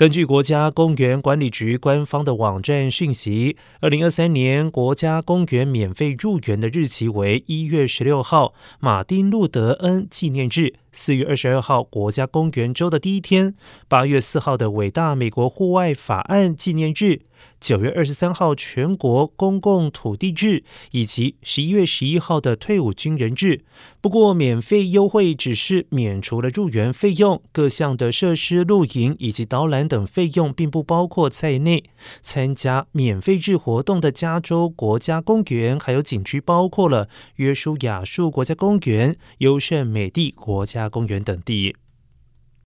根据国家公园管理局官方的网站讯息，二零二三年国家公园免费入园的日期为一月十六号，马丁路德恩纪念日。四月二十二号，国家公园周的第一天；八月四号的伟大美国户外法案纪念日；九月二十三号全国公共土地日，以及十一月十一号的退伍军人日。不过，免费优惠只是免除了入园费用，各项的设施、露营以及导览等费用并不包括在内。参加免费日活动的加州国家公园还有景区，包括了约书亚树国家公园、优胜美地国家。公园等地。